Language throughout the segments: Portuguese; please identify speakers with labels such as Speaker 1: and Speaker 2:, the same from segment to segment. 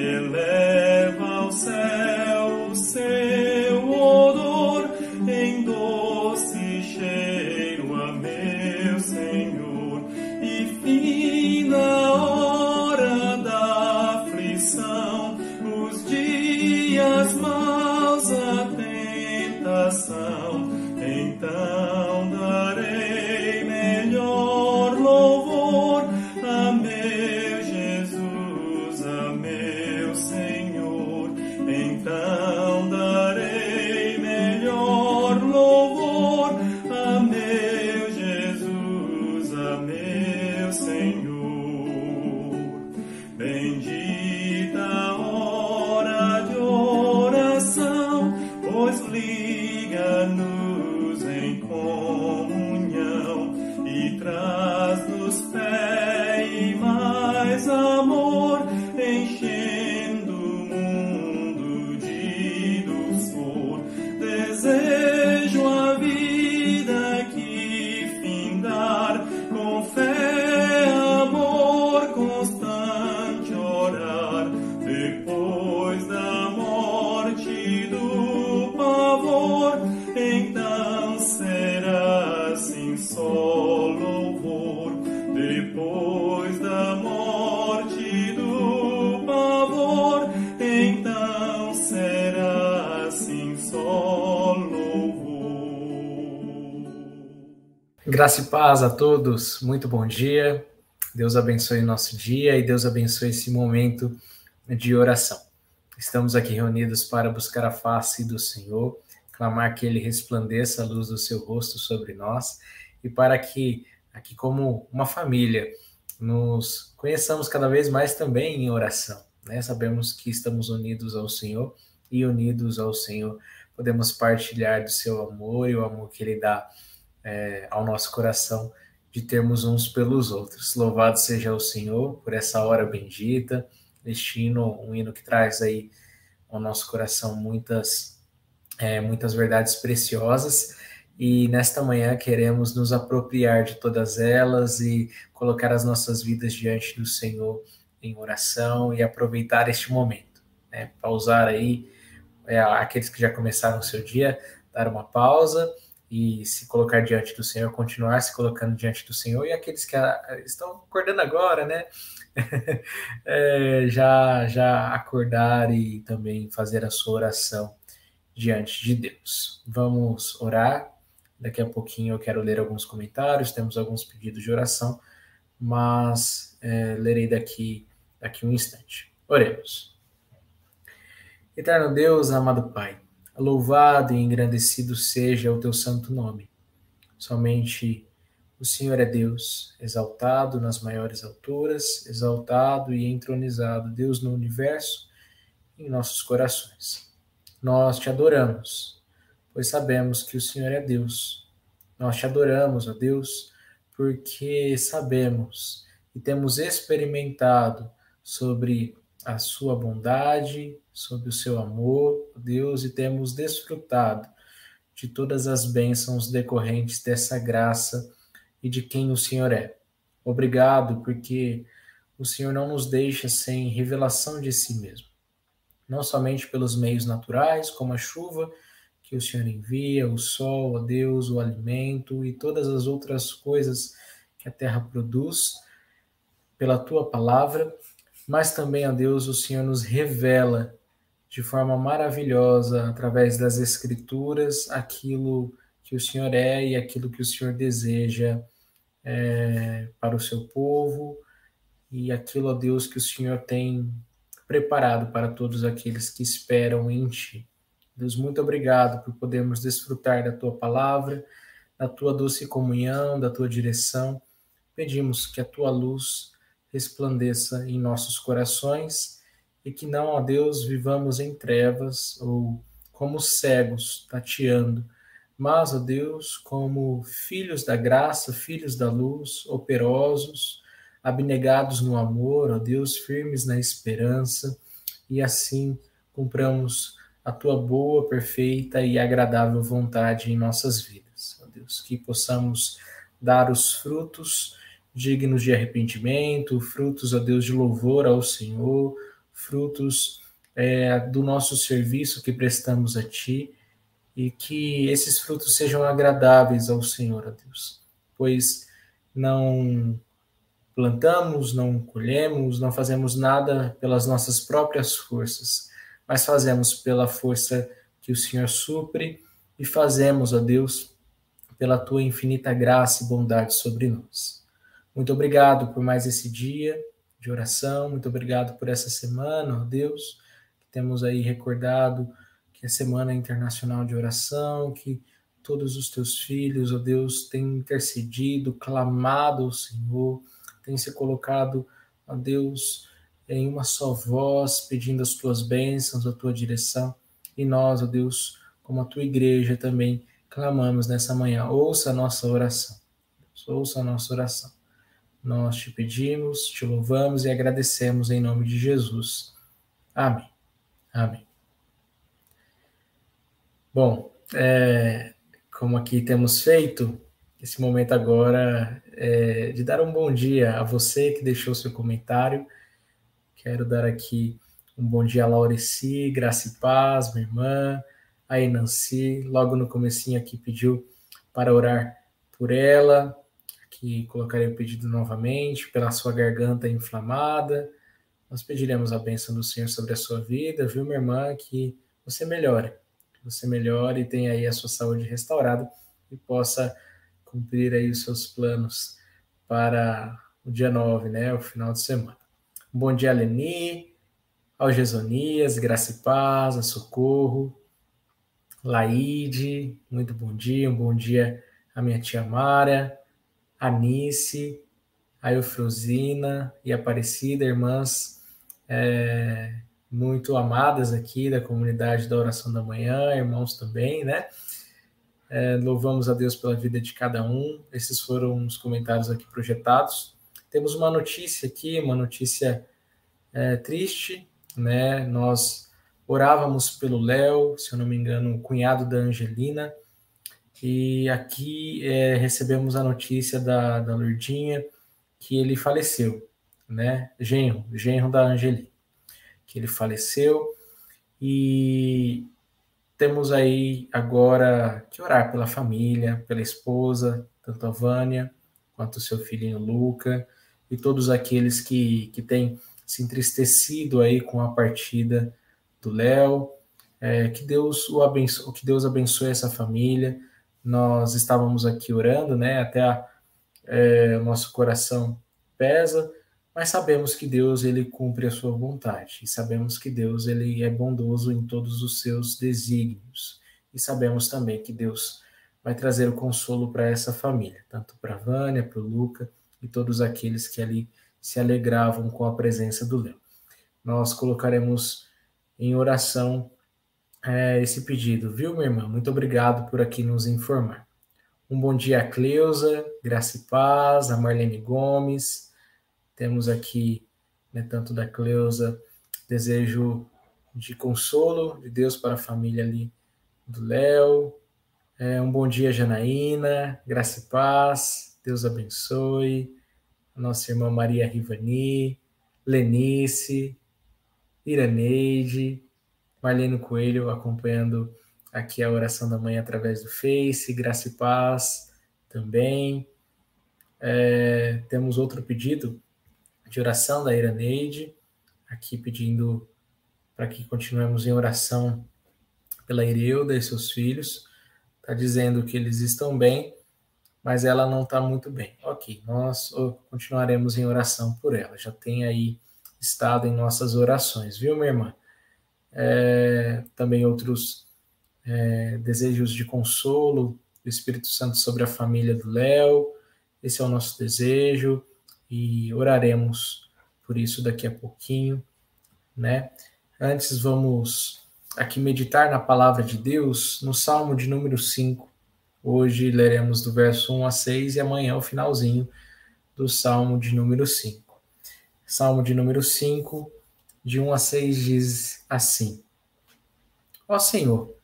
Speaker 1: eleva ao céu. Graça e paz a todos, muito bom dia. Deus abençoe nosso dia e Deus abençoe esse momento de oração. Estamos aqui reunidos para buscar a face do Senhor, clamar que Ele resplandeça a luz do seu rosto sobre nós e para que, aqui como uma família, nos conheçamos cada vez mais também em oração. Né? Sabemos que estamos unidos ao Senhor e unidos ao Senhor podemos partilhar do seu amor e o amor que Ele dá é, ao nosso coração de termos uns pelos outros. Louvado seja o Senhor por essa hora bendita, este hino, um hino que traz aí ao nosso coração muitas, é, muitas verdades preciosas. E nesta manhã queremos nos apropriar de todas elas e colocar as nossas vidas diante do Senhor em oração e aproveitar este momento. Né? Pausar aí, é, aqueles que já começaram o seu dia, dar uma pausa e se colocar diante do Senhor, continuar se colocando diante do Senhor, e aqueles que ah, estão acordando agora, né? é, já, já acordar e também fazer a sua oração diante de Deus. Vamos orar. Daqui a pouquinho eu quero ler alguns comentários, temos alguns pedidos de oração, mas é, lerei daqui, daqui um instante. Oremos. Eterno Deus, amado Pai, Louvado e engrandecido seja o teu santo nome. Somente o Senhor é Deus, exaltado nas maiores alturas, exaltado e entronizado, Deus no universo, em nossos corações. Nós te adoramos, pois sabemos que o Senhor é Deus. Nós te adoramos, ó Deus, porque sabemos e temos experimentado sobre a sua bondade, sobre o seu amor, Deus, e temos desfrutado de todas as bênçãos decorrentes dessa graça e de quem o Senhor é. Obrigado, porque o Senhor não nos deixa sem revelação de si mesmo. Não somente pelos meios naturais, como a chuva que o Senhor envia, o sol, a Deus, o alimento e todas as outras coisas que a terra produz, pela tua palavra, mas também, a Deus, o Senhor nos revela de forma maravilhosa, através das Escrituras, aquilo que o Senhor é e aquilo que o Senhor deseja é, para o seu povo e aquilo, ó Deus, que o Senhor tem preparado para todos aqueles que esperam em Ti. Deus, muito obrigado por podermos desfrutar da Tua palavra, da Tua doce comunhão, da Tua direção. Pedimos que a Tua luz resplandeça em nossos corações e que não, ó Deus, vivamos em trevas ou como cegos, tateando, mas, ó Deus, como filhos da graça, filhos da luz, operosos, abnegados no amor, ó Deus, firmes na esperança, e assim cumpramos a tua boa, perfeita e agradável vontade em nossas vidas. Ó Deus, que possamos dar os frutos dignos de arrependimento, frutos, ó Deus, de louvor ao Senhor, frutos é, do nosso serviço que prestamos a Ti, e que esses frutos sejam agradáveis ao Senhor, ó Deus, pois não plantamos, não colhemos, não fazemos nada pelas nossas próprias forças, mas fazemos pela força que o Senhor supre e fazemos, ó Deus, pela tua infinita graça e bondade sobre nós. Muito obrigado por mais esse dia de oração, muito obrigado por essa semana, ó Deus, temos aí recordado que é Semana Internacional de Oração, que todos os teus filhos, ó Deus, têm intercedido, clamado ao Senhor, tem se colocado, ó Deus, em uma só voz, pedindo as tuas bênçãos, a tua direção. E nós, ó Deus, como a tua igreja também, clamamos nessa manhã. Ouça a nossa oração. Ouça a nossa oração. Nós te pedimos, te louvamos e agradecemos em nome de Jesus. Amém. Amém. Bom, é, como aqui temos feito, esse momento agora é, de dar um bom dia a você que deixou seu comentário. Quero dar aqui um bom dia a Laureci, Graça e Paz, minha irmã, a Enanci, logo no comecinho aqui pediu para orar por ela, que colocarei o pedido novamente, pela sua garganta inflamada. Nós pediremos a bênção do Senhor sobre a sua vida, viu, minha irmã, que você melhore, que você melhore e tenha aí a sua saúde restaurada e possa cumprir aí os seus planos para o dia 9, né, o final de semana. Bom dia, Leni, ao Gesonias, Graça e Paz, a Socorro, Laide, muito bom dia, um bom dia a minha tia Mara, Anice, a Eufrosina e Aparecida, irmãs é, muito amadas aqui da comunidade da oração da manhã, irmãos também, né? É, louvamos a Deus pela vida de cada um. Esses foram os comentários aqui projetados. Temos uma notícia aqui, uma notícia é, triste, né? Nós orávamos pelo Léo, se eu não me engano, o cunhado da Angelina, e aqui é, recebemos a notícia da, da Lurdinha que ele faleceu, né? Genro, genro da Angelina, que ele faleceu. E temos aí agora que orar pela família, pela esposa, tanto a Vânia quanto o seu filhinho Luca e todos aqueles que, que têm se entristecido aí com a partida do Léo. É, que Deus o abençoe, que Deus abençoe essa família. Nós estávamos aqui orando, né? Até é, nosso coração pesa, mas sabemos que Deus ele cumpre a sua vontade e sabemos que Deus ele é bondoso em todos os seus desígnios e sabemos também que Deus vai trazer o consolo para essa família, tanto para Vânia, para o Luca e todos aqueles que ali se alegravam com a presença do Léo. Nós colocaremos em oração é, esse pedido, viu, minha irmã? Muito obrigado por aqui nos informar. Um bom dia a Cleusa, Graça e Paz, a Marlene Gomes, temos aqui, né, tanto da Cleusa, desejo de consolo de Deus para a família ali do Léo. É, um bom dia, Janaína, graça e paz, Deus abençoe. A nossa irmã Maria Rivani, Lenice, Iraneide, Marlene Coelho acompanhando aqui a oração da manhã através do Face, graça e paz também. É, temos outro pedido de oração da Iraneide, aqui pedindo para que continuemos em oração pela Ireuda e seus filhos, está dizendo que eles estão bem, mas ela não está muito bem. Ok, nós continuaremos em oração por ela. Já tem aí estado em nossas orações, viu, minha irmã? É, também outros é, desejos de consolo do Espírito Santo sobre a família do Léo. Esse é o nosso desejo e oraremos por isso daqui a pouquinho, né? Antes vamos aqui meditar na palavra de Deus no Salmo de número 5. Hoje leremos do verso 1 a 6 e amanhã o finalzinho do Salmo de número 5. Salmo de número 5, de 1 a 6 diz assim: Ó Senhor,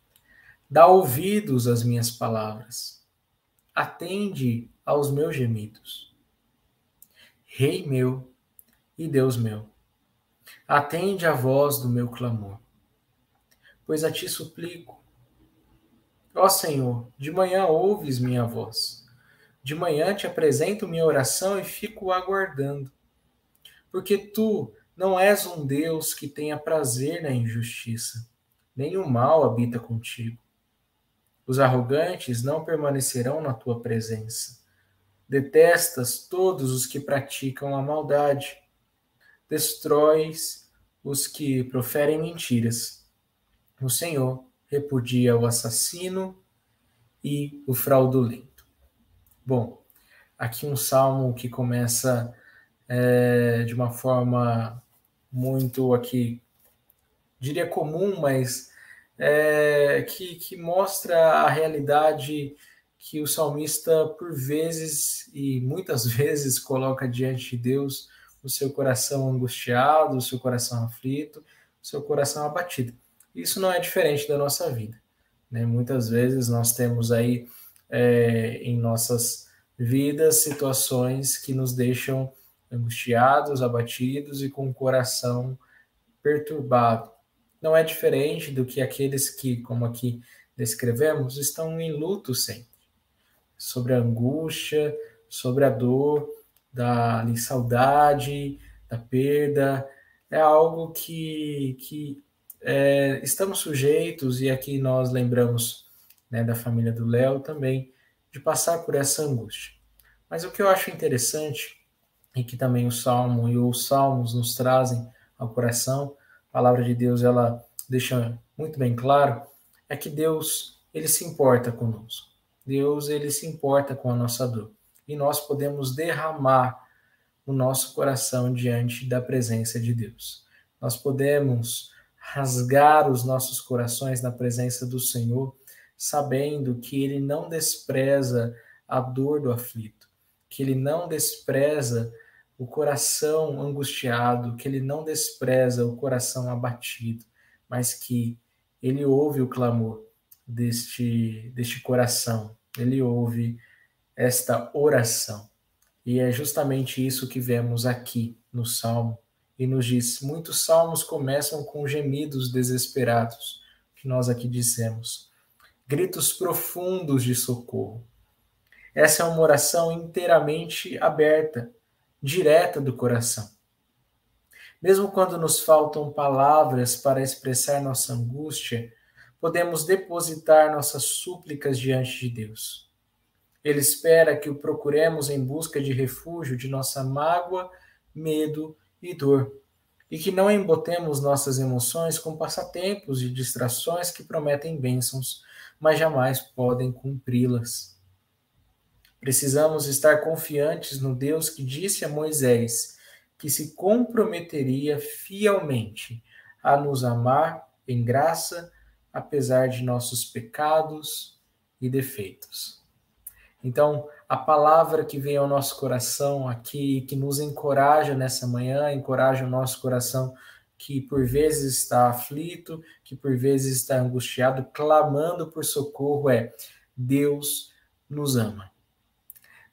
Speaker 1: dá ouvidos às minhas palavras, atende aos meus gemidos. Rei meu e Deus meu, atende a voz do meu clamor, pois a ti suplico. Ó Senhor, de manhã ouves minha voz. De manhã te apresento minha oração e fico aguardando. Porque tu não és um Deus que tenha prazer na injustiça, nem o mal habita contigo. Os arrogantes não permanecerão na tua presença. Detestas todos os que praticam a maldade. Destróis os que proferem mentiras. O Senhor repudia o assassino e o fraudulento. Bom, aqui um salmo que começa é, de uma forma muito aqui, diria comum, mas é, que, que mostra a realidade que o salmista, por vezes e muitas vezes, coloca diante de Deus o seu coração angustiado, o seu coração aflito, o seu coração abatido. Isso não é diferente da nossa vida. Né? Muitas vezes nós temos aí é, em nossas vidas situações que nos deixam angustiados, abatidos e com o coração perturbado. Não é diferente do que aqueles que, como aqui descrevemos, estão em luto sempre, sobre a angústia, sobre a dor, da saudade, da perda. É algo que, que é, estamos sujeitos, e aqui nós lembramos né, da família do Léo também, de passar por essa angústia. Mas o que eu acho interessante e que também o Salmo e os Salmos nos trazem ao coração, a palavra de Deus ela deixa muito bem claro, é que Deus ele se importa conosco. Deus ele se importa com a nossa dor. E nós podemos derramar o nosso coração diante da presença de Deus. Nós podemos rasgar os nossos corações na presença do Senhor, sabendo que ele não despreza a dor do aflito, que ele não despreza o coração angustiado, que ele não despreza o coração abatido, mas que ele ouve o clamor deste, deste coração, ele ouve esta oração. E é justamente isso que vemos aqui no Salmo. E nos diz: muitos salmos começam com gemidos desesperados, que nós aqui dissemos, gritos profundos de socorro. Essa é uma oração inteiramente aberta, direta do coração. Mesmo quando nos faltam palavras para expressar nossa angústia, podemos depositar nossas súplicas diante de Deus. Ele espera que o procuremos em busca de refúgio de nossa mágoa, medo e dor, e que não embotemos nossas emoções com passatempos e distrações que prometem bênçãos, mas jamais podem cumpri-las. Precisamos estar confiantes no Deus que disse a Moisés que se comprometeria fielmente a nos amar em graça, apesar de nossos pecados e defeitos. Então, a palavra que vem ao nosso coração aqui, que nos encoraja nessa manhã, encoraja o nosso coração que por vezes está aflito, que por vezes está angustiado, clamando por socorro, é: Deus nos ama.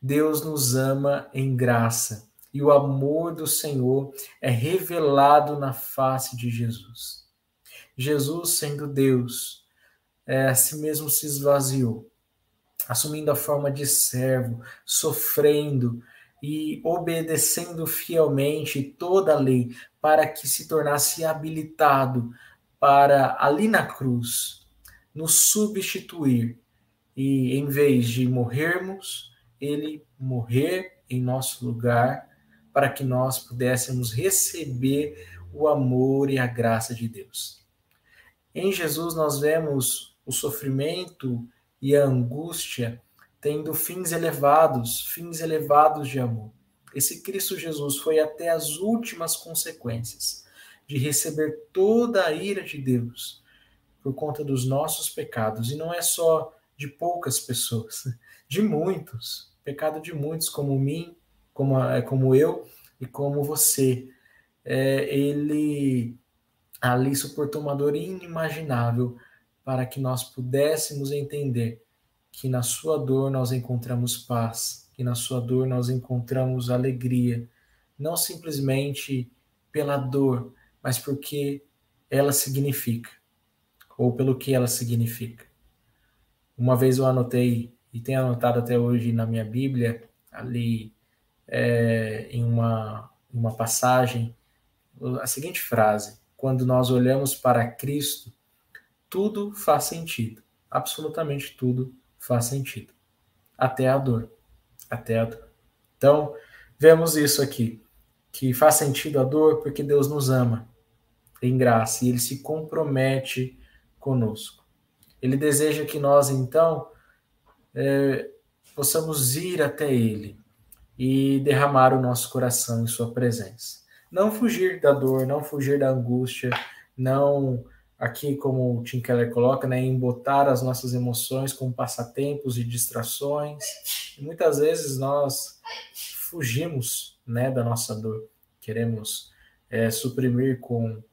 Speaker 1: Deus nos ama em graça e o amor do Senhor é revelado na face de Jesus. Jesus, sendo Deus, é, a si mesmo se esvaziou, assumindo a forma de servo, sofrendo e obedecendo fielmente toda a lei para que se tornasse habilitado para ali na cruz nos substituir e em vez de morrermos, ele morrer em nosso lugar para que nós pudéssemos receber o amor e a graça de Deus. Em Jesus nós vemos o sofrimento e a angústia tendo fins elevados, fins elevados de amor. Esse Cristo Jesus foi até as últimas consequências de receber toda a ira de Deus por conta dos nossos pecados. E não é só de poucas pessoas, de muitos. Pecado de muitos, como mim, como, é, como eu e como você. É, ele ali suportou uma dor inimaginável para que nós pudéssemos entender que na sua dor nós encontramos paz, que na sua dor nós encontramos alegria, não simplesmente pela dor, mas porque ela significa, ou pelo que ela significa. Uma vez eu anotei, e tenho anotado até hoje na minha Bíblia, ali é, em uma, uma passagem, a seguinte frase: Quando nós olhamos para Cristo, tudo faz sentido, absolutamente tudo faz sentido, até a dor, até a dor. Então, vemos isso aqui, que faz sentido a dor porque Deus nos ama em graça e ele se compromete conosco. Ele deseja que nós, então, é, possamos ir até Ele e derramar o nosso coração em Sua presença. Não fugir da dor, não fugir da angústia, não, aqui como o Tim Keller coloca, né, embotar as nossas emoções com passatempos e distrações. E muitas vezes nós fugimos né, da nossa dor, queremos é, suprimir com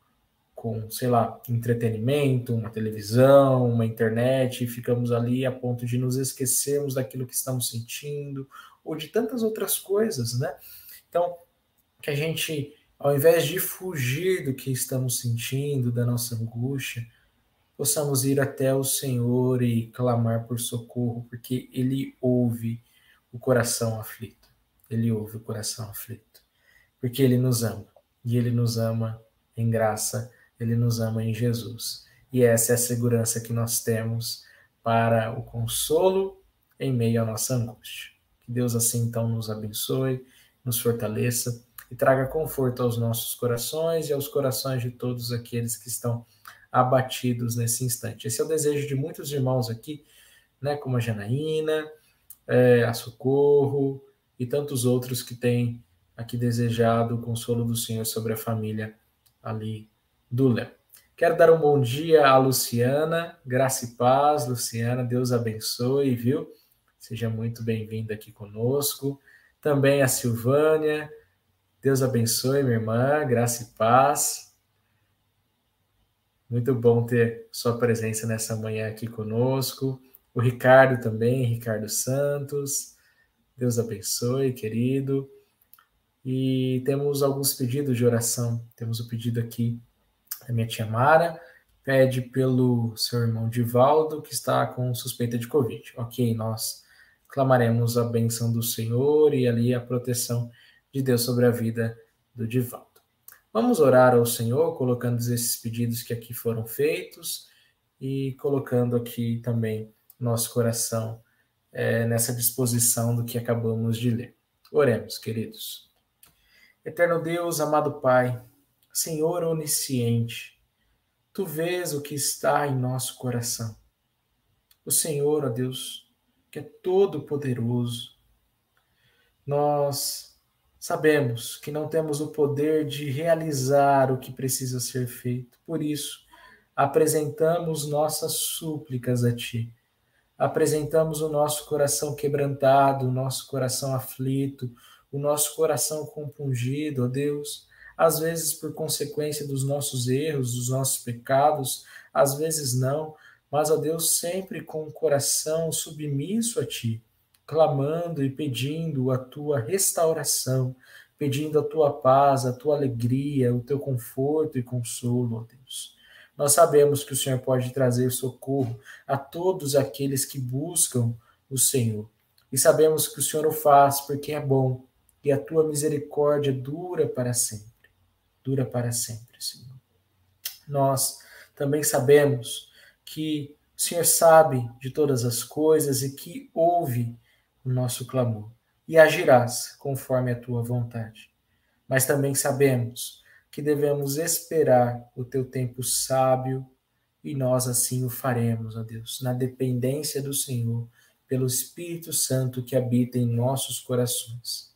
Speaker 1: com, sei lá, entretenimento, uma televisão, uma internet, e ficamos ali a ponto de nos esquecermos daquilo que estamos sentindo, ou de tantas outras coisas, né? Então, que a gente, ao invés de fugir do que estamos sentindo, da nossa angústia, possamos ir até o Senhor e clamar por socorro, porque Ele ouve o coração aflito. Ele ouve o coração aflito. Porque Ele nos ama. E Ele nos ama em graça ele nos ama em Jesus. E essa é a segurança que nós temos para o consolo em meio à nossa angústia. Que Deus assim então nos abençoe, nos fortaleça e traga conforto aos nossos corações e aos corações de todos aqueles que estão abatidos nesse instante. Esse é o desejo de muitos irmãos aqui, né, como a Janaína, é, a Socorro e tantos outros que têm aqui desejado o consolo do Senhor sobre a família ali Léo. Quero dar um bom dia à Luciana, graça e paz, Luciana, Deus abençoe, viu? Seja muito bem-vinda aqui conosco. Também a Silvânia, Deus abençoe, minha irmã, graça e paz. Muito bom ter sua presença nessa manhã aqui conosco. O Ricardo também, Ricardo Santos. Deus abençoe, querido. E temos alguns pedidos de oração. Temos o pedido aqui a minha tia Mara pede pelo seu irmão Divaldo, que está com suspeita de Covid. Ok, nós clamaremos a benção do Senhor e ali a proteção de Deus sobre a vida do Divaldo. Vamos orar ao Senhor, colocando esses pedidos que aqui foram feitos e colocando aqui também nosso coração é, nessa disposição do que acabamos de ler. Oremos, queridos. Eterno Deus, amado Pai, Senhor onisciente, tu vês o que está em nosso coração. O Senhor, ó Deus, que é todo-poderoso, nós sabemos que não temos o poder de realizar o que precisa ser feito. Por isso, apresentamos nossas súplicas a Ti. Apresentamos o nosso coração quebrantado, o nosso coração aflito, o nosso coração compungido, ó Deus às vezes por consequência dos nossos erros, dos nossos pecados, às vezes não, mas a Deus sempre com o coração submisso a Ti, clamando e pedindo a Tua restauração, pedindo a Tua paz, a Tua alegria, o Teu conforto e consolo, ó Deus. Nós sabemos que o Senhor pode trazer socorro a todos aqueles que buscam o Senhor. E sabemos que o Senhor o faz porque é bom e a tua misericórdia dura para sempre dura para sempre, Senhor. Nós também sabemos que O Senhor sabe de todas as coisas e que ouve o nosso clamor, e agirás conforme a tua vontade. Mas também sabemos que devemos esperar o teu tempo sábio e nós assim o faremos, ó Deus, na dependência do Senhor, pelo Espírito Santo que habita em nossos corações.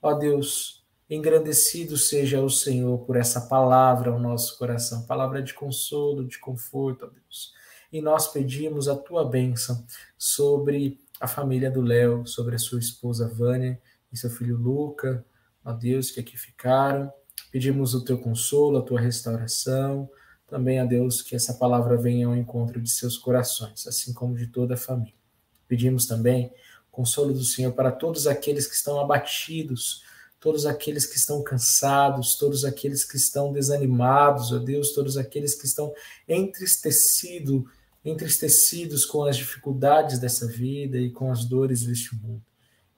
Speaker 1: Ó Deus, engrandecido seja o Senhor por essa palavra ao nosso coração, palavra de consolo, de conforto, ó Deus. E nós pedimos a tua bênção sobre a família do Léo, sobre a sua esposa Vânia e seu filho Luca, ó Deus, que aqui ficaram. Pedimos o teu consolo, a tua restauração, também a Deus que essa palavra venha ao encontro de seus corações, assim como de toda a família. Pedimos também consolo do Senhor para todos aqueles que estão abatidos, todos aqueles que estão cansados, todos aqueles que estão desanimados, ó Deus, todos aqueles que estão entristecidos, entristecidos com as dificuldades dessa vida e com as dores deste mundo.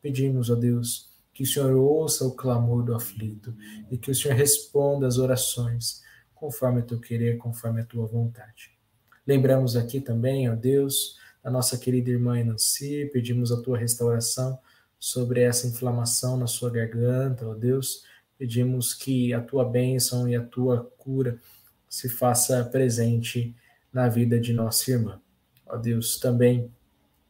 Speaker 1: Pedimos, ó Deus, que o Senhor ouça o clamor do aflito e que o Senhor responda às orações conforme o teu querer, conforme a tua vontade. Lembramos aqui também, ó Deus, a nossa querida irmã Nancy, pedimos a tua restauração sobre essa inflamação na sua garganta, ó Deus, pedimos que a tua bênção e a tua cura se faça presente na vida de nossa irmã. Ó Deus, também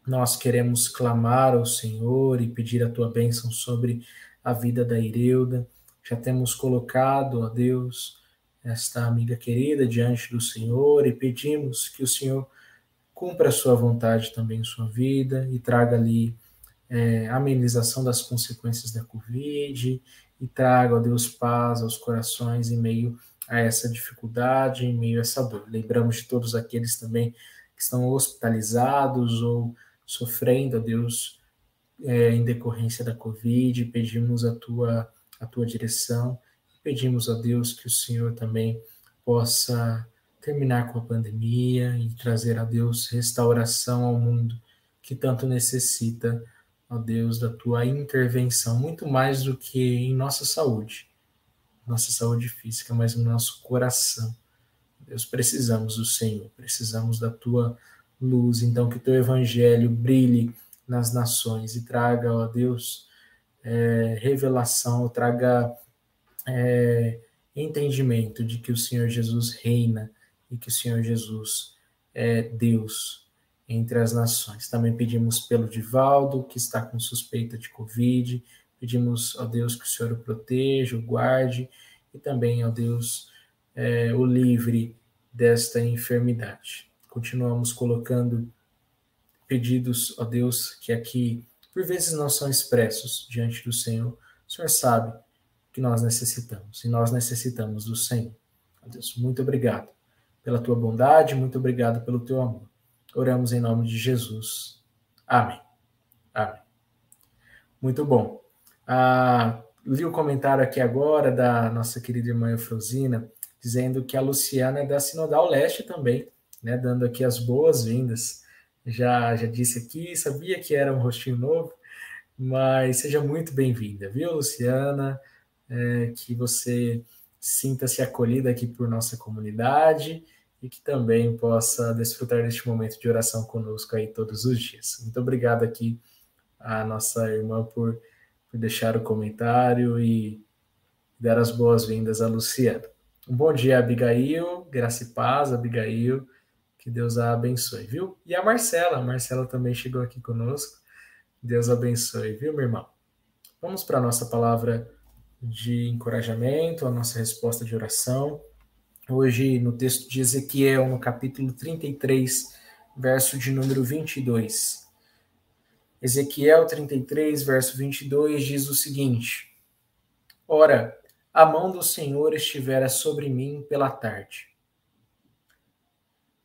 Speaker 1: nós queremos clamar ao Senhor e pedir a tua bênção sobre a vida da Ireuda. Já temos colocado, ó Deus, esta amiga querida diante do Senhor e pedimos que o Senhor cumpra a sua vontade também em sua vida e traga ali é, amenização das consequências da Covid e traga, ó Deus, paz aos corações em meio a essa dificuldade, em meio a essa dor. Lembramos de todos aqueles também que estão hospitalizados ou sofrendo, ó Deus, é, em decorrência da Covid, pedimos a tua, a tua direção Pedimos a Deus que o Senhor também possa terminar com a pandemia e trazer a Deus restauração ao mundo que tanto necessita, ó Deus, da tua intervenção, muito mais do que em nossa saúde, nossa saúde física, mas no nosso coração. Deus, precisamos do Senhor, precisamos da tua luz, então que teu evangelho brilhe nas nações e traga, ó Deus, é, revelação, traga é, entendimento de que o Senhor Jesus reina e que o Senhor Jesus é Deus entre as nações. Também pedimos pelo Divaldo, que está com suspeita de Covid, pedimos, ao Deus, que o Senhor o proteja, o guarde, e também, ao Deus, é, o livre desta enfermidade. Continuamos colocando pedidos, ó Deus, que aqui por vezes não são expressos diante do Senhor. O Senhor sabe que nós necessitamos. E nós necessitamos do Senhor. Deus, muito obrigado pela tua bondade, muito obrigado pelo teu amor. Oramos em nome de Jesus. Amém. Amém. Muito bom. Ah, li o comentário aqui agora da nossa querida irmã Eufrosina, dizendo que a Luciana é da Sinodal Leste também, né, dando aqui as boas-vindas. Já, já disse aqui, sabia que era um rostinho novo, mas seja muito bem-vinda, viu, Luciana? é, que você sinta-se acolhida aqui por nossa comunidade e que também possa desfrutar deste momento de oração conosco aí todos os dias. Muito obrigado aqui à nossa irmã por, por deixar o comentário e dar as boas-vindas a Luciana. Um bom dia, Abigail, graça e paz, Abigail, que Deus a abençoe, viu? E a Marcela, a Marcela também chegou aqui conosco, Deus abençoe, viu, meu irmão? Vamos para a nossa palavra de encorajamento, a nossa resposta de oração. Hoje, no texto de Ezequiel, no capítulo 33, verso de número 22. Ezequiel 33, verso 22 diz o seguinte: Ora, a mão do Senhor estivera sobre mim pela tarde.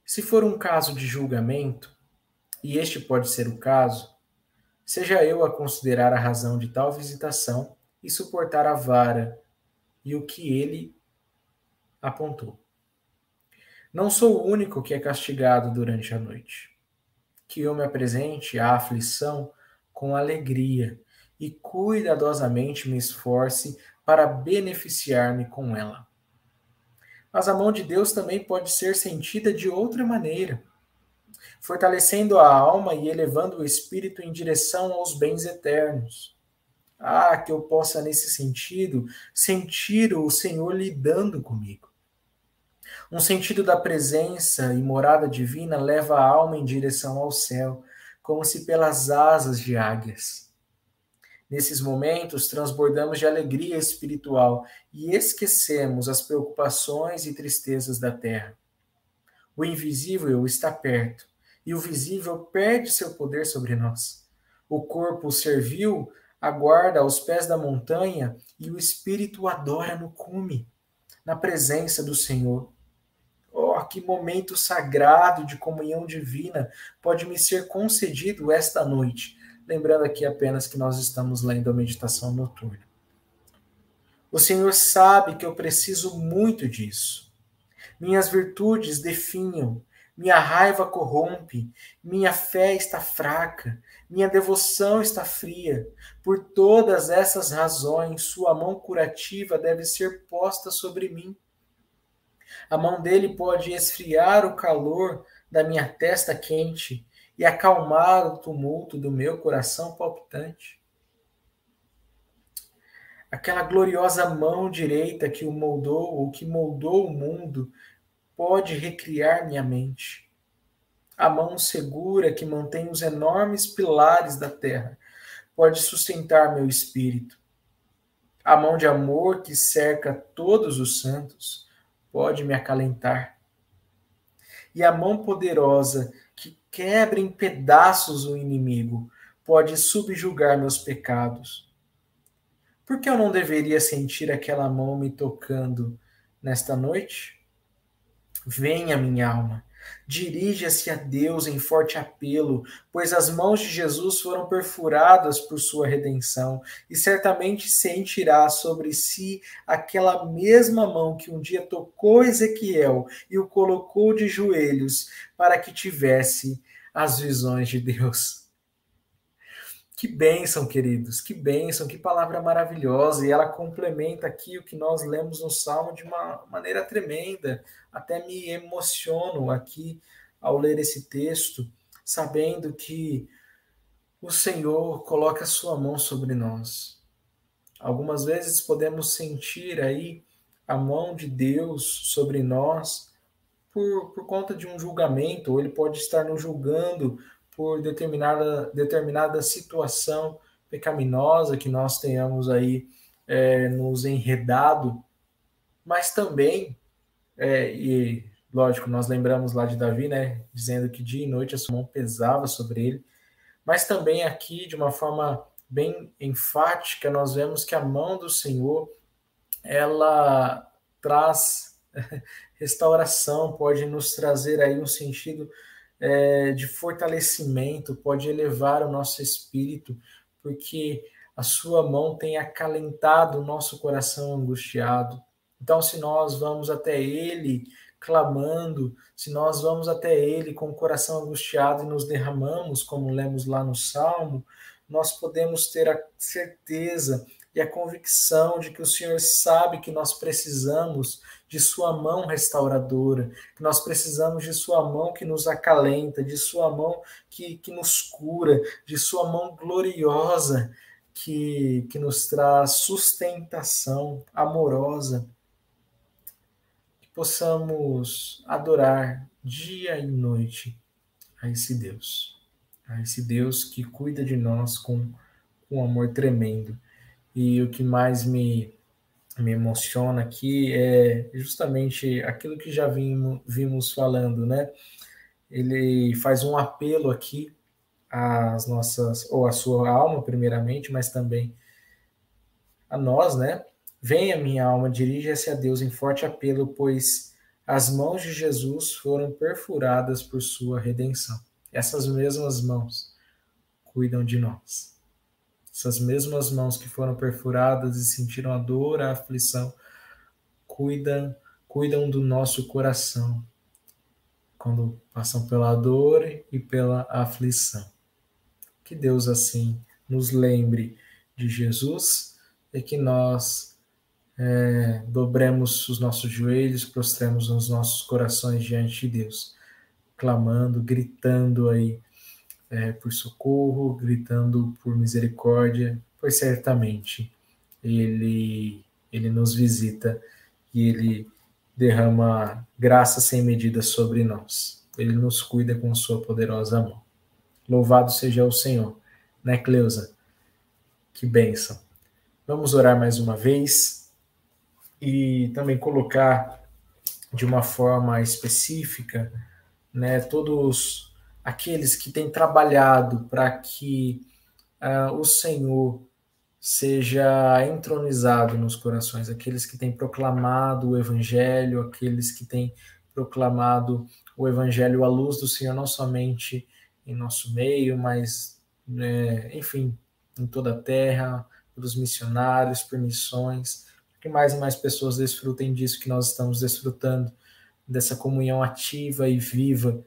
Speaker 1: Se for um caso de julgamento, e este pode ser o caso, seja eu a considerar a razão de tal visitação e suportar a vara e o que ele apontou. Não sou o único que é castigado durante a noite. Que eu me apresente à aflição com alegria e cuidadosamente me esforce para beneficiar-me com ela. Mas a mão de Deus também pode ser sentida de outra maneira. fortalecendo a alma e elevando o espírito em direção aos bens eternos. Ah, que eu possa, nesse sentido, sentir o Senhor lidando comigo. Um sentido da presença e morada divina leva a alma em direção ao céu, como se pelas asas de águias. Nesses momentos, transbordamos de alegria espiritual e esquecemos as preocupações e tristezas da terra. O invisível está perto e o visível perde seu poder sobre nós. O corpo servil aguarda aos pés da montanha e o espírito adora no cume, na presença do Senhor. Que momento sagrado de comunhão divina pode me ser concedido esta noite. Lembrando aqui apenas que nós estamos lendo a meditação noturna. O Senhor sabe que eu preciso muito disso. Minhas virtudes definham, minha raiva corrompe, minha fé está fraca, minha devoção está fria. Por todas essas razões, Sua mão curativa deve ser posta sobre mim. A mão dele pode esfriar o calor da minha testa quente e acalmar o tumulto do meu coração palpitante. Aquela gloriosa mão direita que o moldou, ou que moldou o mundo, pode recriar minha mente. A mão segura que mantém os enormes pilares da terra pode sustentar meu espírito. A mão de amor que cerca todos os santos pode me acalentar. E a mão poderosa que quebra em pedaços o inimigo pode subjugar meus pecados. Por que eu não deveria sentir aquela mão me tocando nesta noite? Venha, minha alma, Dirija-se a Deus em forte apelo, pois as mãos de Jesus foram perfuradas por sua redenção, e certamente sentirá sobre si aquela mesma mão que um dia tocou Ezequiel e o colocou de joelhos para que tivesse as visões de Deus. Que bênção, queridos, que bênção, que palavra maravilhosa. E ela complementa aqui o que nós lemos no Salmo de uma maneira tremenda. Até me emociono aqui ao ler esse texto, sabendo que o Senhor coloca a sua mão sobre nós. Algumas vezes podemos sentir aí a mão de Deus sobre nós por, por conta de um julgamento, ou ele pode estar nos julgando por determinada, determinada situação pecaminosa que nós tenhamos aí é, nos enredado, mas também, é, e lógico, nós lembramos lá de Davi, né, dizendo que dia e noite a sua mão pesava sobre ele, mas também aqui, de uma forma bem enfática, nós vemos que a mão do Senhor, ela traz restauração, pode nos trazer aí um sentido é, de fortalecimento, pode elevar o nosso espírito, porque a sua mão tem acalentado o nosso coração angustiado. Então, se nós vamos até Ele clamando, se nós vamos até Ele com o coração angustiado e nos derramamos, como lemos lá no Salmo, nós podemos ter a certeza e a convicção de que o Senhor sabe que nós precisamos de Sua mão restauradora, que nós precisamos de Sua mão que nos acalenta, de Sua mão que, que nos cura, de Sua mão gloriosa que, que nos traz sustentação amorosa. Que possamos adorar dia e noite a esse Deus, a esse Deus que cuida de nós com, um amor tremendo e o que mais me, me emociona aqui é justamente aquilo que já vimos, vimos falando, né? Ele faz um apelo aqui às nossas, ou à sua alma, primeiramente, mas também a nós, né? Venha, minha alma, dirija-se a Deus em forte apelo, pois as mãos de Jesus foram perfuradas por sua redenção. Essas mesmas mãos cuidam de nós. Essas mesmas mãos que foram perfuradas e sentiram a dor, a aflição, cuidam, cuidam do nosso coração quando passam pela dor e pela aflição. Que Deus assim nos lembre de Jesus e que nós é, dobremos os nossos joelhos, prostremos os nossos corações diante de Deus, clamando, gritando aí é, por socorro, gritando por misericórdia, pois certamente ele, ele nos visita e ele derrama graça sem medida sobre nós. Ele nos cuida com sua poderosa mão. Louvado seja o Senhor, né, Cleusa? Que bênção. Vamos orar mais uma vez e também colocar de uma forma específica, né, todos aqueles que têm trabalhado para que uh, o Senhor seja entronizado nos corações, aqueles que têm proclamado o Evangelho, aqueles que têm proclamado o Evangelho à luz do Senhor, não somente em nosso meio, mas, né, enfim, em toda a terra, pelos missionários, por missões, que mais e mais pessoas desfrutem disso que nós estamos desfrutando, dessa comunhão ativa e viva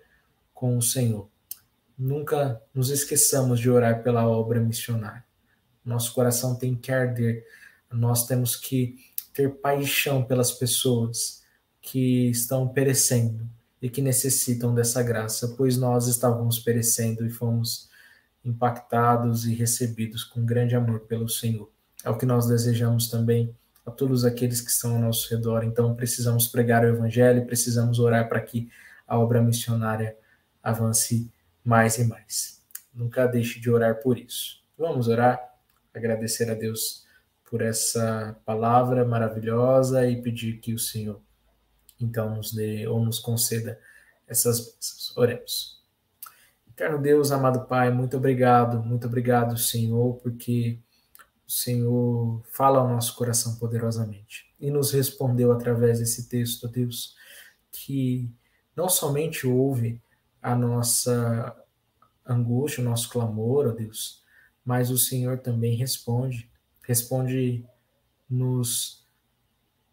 Speaker 1: com o Senhor. Nunca nos esqueçamos de orar pela obra missionária. Nosso coração tem que arder. Nós temos que ter paixão pelas pessoas que estão perecendo e que necessitam dessa graça, pois nós estávamos perecendo e fomos impactados e recebidos com grande amor pelo Senhor. É o que nós desejamos também a todos aqueles que estão ao nosso redor. Então, precisamos pregar o Evangelho, precisamos orar para que a obra missionária avance mais e mais. Nunca deixe de orar por isso. Vamos orar, agradecer a Deus por essa palavra maravilhosa e pedir que o Senhor então nos dê ou nos conceda essas bênçãos. Oremos. Eterno Deus, amado Pai, muito obrigado, muito obrigado, Senhor, porque o Senhor fala ao nosso coração poderosamente e nos respondeu através desse texto, Deus, que não somente ouve a nossa angústia, o nosso clamor, ó Deus, mas o Senhor também responde, responde nos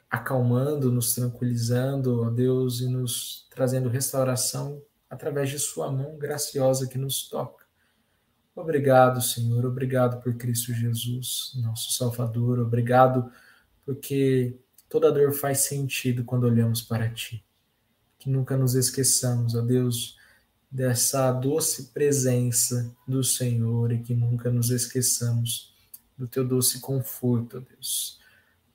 Speaker 1: acalmando, nos tranquilizando, ó Deus, e nos trazendo restauração através de Sua mão graciosa que nos toca. Obrigado, Senhor. Obrigado por Cristo Jesus, nosso Salvador. Obrigado porque toda dor faz sentido quando olhamos para Ti. Que nunca nos esqueçamos, ó Deus, dessa doce presença do Senhor e que nunca nos esqueçamos do Teu doce conforto, Deus.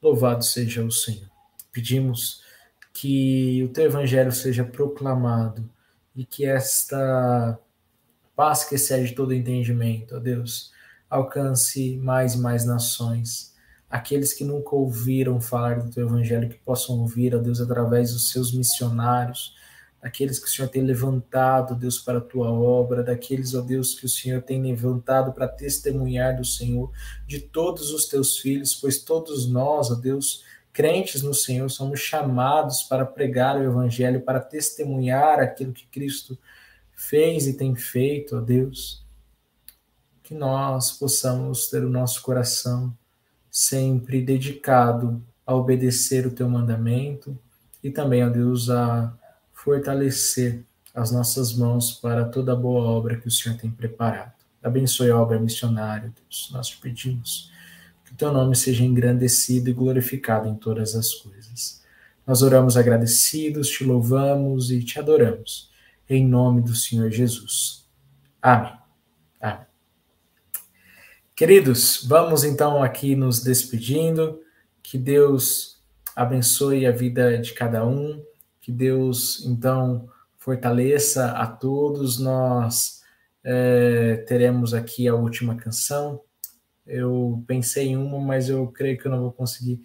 Speaker 1: Louvado seja o Senhor. Pedimos que o Teu Evangelho seja proclamado e que esta paz que excede todo entendimento, ó Deus, alcance mais e mais nações. Aqueles que nunca ouviram falar do teu evangelho, que possam ouvir, ó Deus, através dos seus missionários, daqueles que o Senhor tem levantado, Deus, para a tua obra, daqueles, ó Deus, que o Senhor tem levantado para testemunhar do Senhor, de todos os teus filhos, pois todos nós, ó Deus, crentes no Senhor, somos chamados para pregar o Evangelho, para testemunhar aquilo que Cristo fez e tem feito, ó Deus, que nós possamos ter o nosso coração sempre dedicado a obedecer o teu mandamento e também, ó Deus, a fortalecer as nossas mãos para toda a boa obra que o Senhor tem preparado. Abençoe a obra missionária, Deus. Nós te pedimos que o teu nome seja engrandecido e glorificado em todas as coisas. Nós oramos agradecidos, te louvamos e te adoramos em nome do Senhor Jesus. Amém. Amém. Queridos, vamos então aqui nos despedindo. Que Deus abençoe a vida de cada um. Que Deus então fortaleça a todos. Nós é, teremos aqui a última canção. Eu pensei em uma, mas eu creio que eu não vou conseguir.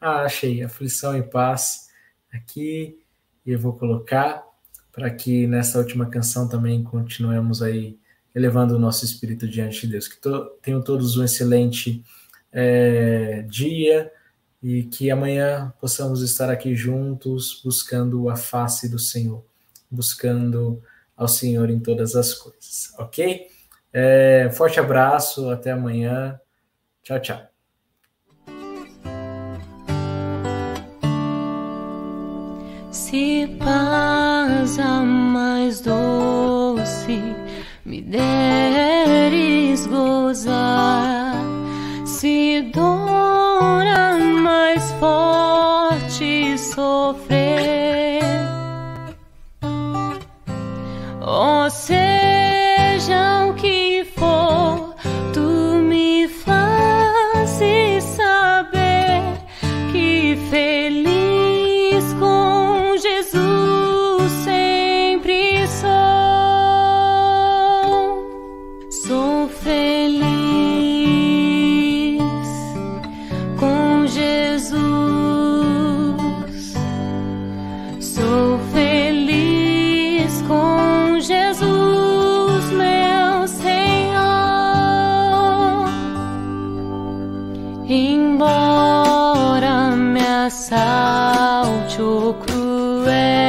Speaker 1: Ah, achei. Aflição e paz aqui. E eu vou colocar para que nessa última canção também continuemos aí elevando o nosso espírito diante de Deus. Que to, tenham todos um excelente é, dia e que amanhã possamos estar aqui juntos buscando a face do Senhor, buscando ao Senhor em todas as coisas, ok? É, forte abraço, até amanhã. Tchau, tchau.
Speaker 2: Se paz a mais doce me deres gozar, çok kuvvet